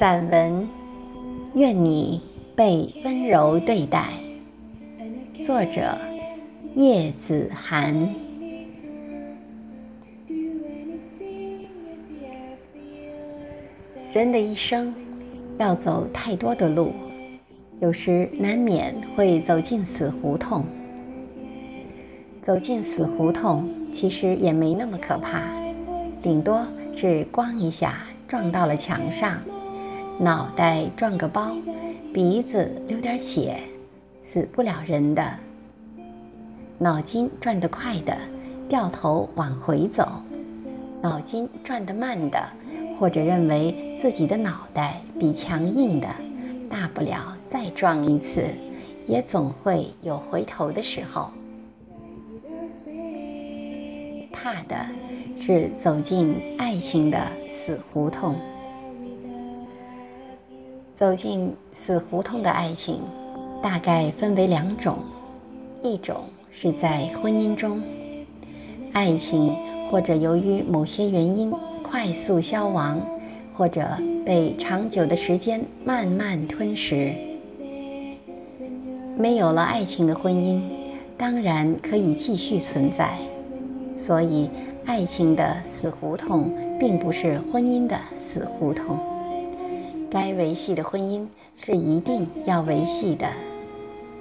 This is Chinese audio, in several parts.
散文《愿你被温柔对待》，作者叶子涵。人的一生要走太多的路，有时难免会走进死胡同。走进死胡同，其实也没那么可怕，顶多是咣一下撞到了墙上，脑袋撞个包，鼻子流点血，死不了人的。脑筋转得快的，掉头往回走；脑筋转得慢的，或者认为自己的脑袋比墙硬的，大不了再撞一次，也总会有回头的时候。怕的是走进爱情的死胡同。走进死胡同的爱情，大概分为两种：一种是在婚姻中，爱情或者由于某些原因快速消亡，或者被长久的时间慢慢吞噬。没有了爱情的婚姻，当然可以继续存在。所以，爱情的死胡同并不是婚姻的死胡同。该维系的婚姻是一定要维系的，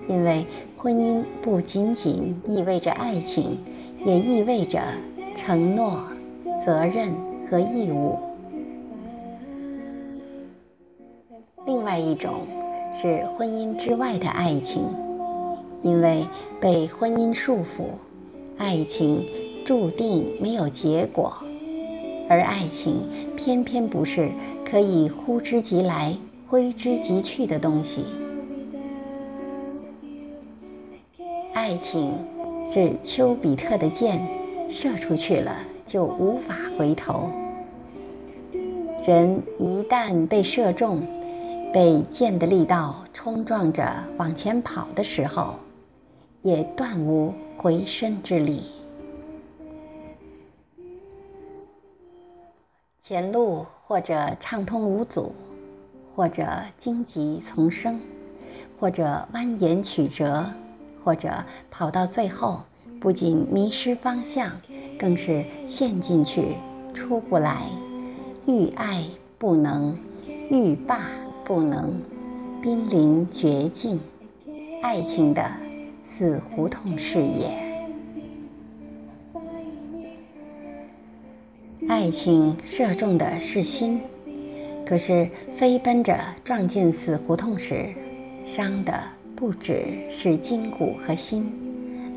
因为婚姻不仅仅意味着爱情，也意味着承诺、责任和义务。另外一种是婚姻之外的爱情，因为被婚姻束缚，爱情。注定没有结果，而爱情偏偏不是可以呼之即来、挥之即去的东西。爱情是丘比特的箭，射出去了就无法回头。人一旦被射中，被箭的力道冲撞着往前跑的时候，也断无回身之力。前路或者畅通无阻，或者荆棘丛生，或者蜿蜒曲折，或者跑到最后不仅迷失方向，更是陷进去出不来。欲爱不能，欲罢不能，濒临绝境，爱情的死胡同是也。爱情射中的是心，可是飞奔着撞进死胡同时，伤的不只是筋骨和心，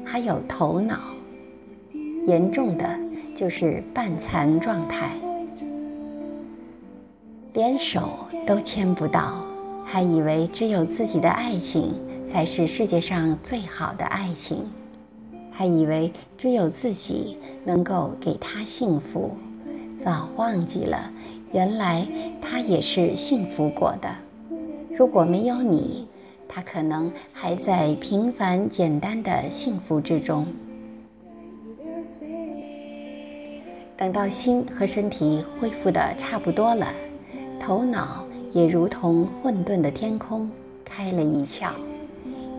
还有头脑，严重的就是半残状态，连手都牵不到，还以为只有自己的爱情才是世界上最好的爱情，还以为只有自己能够给他幸福。早忘记了，原来他也是幸福过的。如果没有你，他可能还在平凡简单的幸福之中。等到心和身体恢复的差不多了，头脑也如同混沌的天空开了一窍，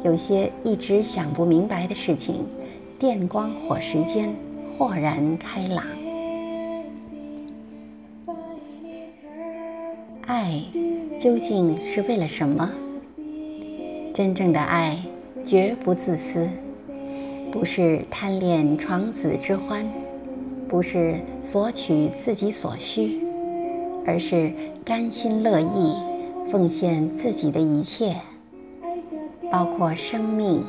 有些一直想不明白的事情，电光火石间豁然开朗。爱究竟是为了什么？真正的爱绝不自私，不是贪恋床子之欢，不是索取自己所需，而是甘心乐意奉献自己的一切，包括生命，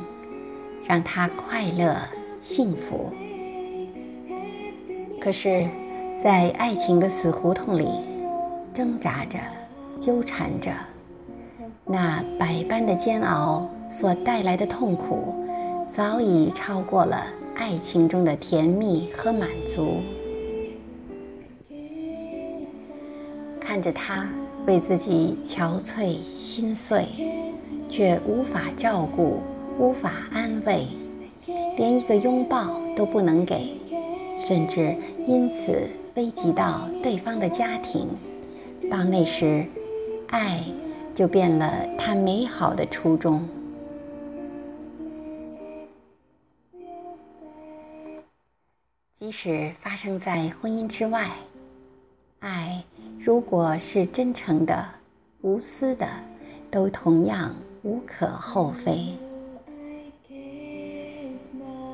让他快乐幸福。可是，在爱情的死胡同里。挣扎着，纠缠着，那百般的煎熬所带来的痛苦，早已超过了爱情中的甜蜜和满足。看着他为自己憔悴心碎，却无法照顾，无法安慰，连一个拥抱都不能给，甚至因此危及到对方的家庭。到那时，爱就变了它美好的初衷。即使发生在婚姻之外，爱如果是真诚的、无私的，都同样无可厚非。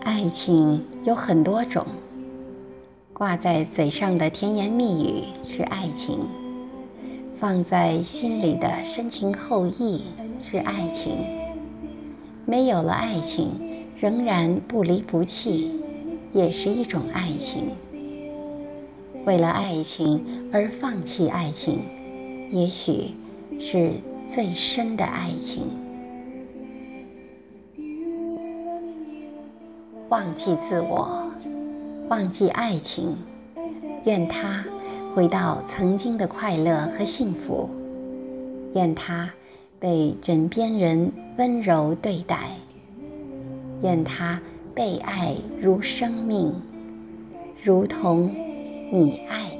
爱情有很多种，挂在嘴上的甜言蜜语是爱情，放在心里的深情厚谊是爱情。没有了爱情，仍然不离不弃。也是一种爱情。为了爱情而放弃爱情，也许是最深的爱情。忘记自我，忘记爱情，愿他回到曾经的快乐和幸福。愿他被枕边人温柔对待。愿他。被爱如生命，如同你爱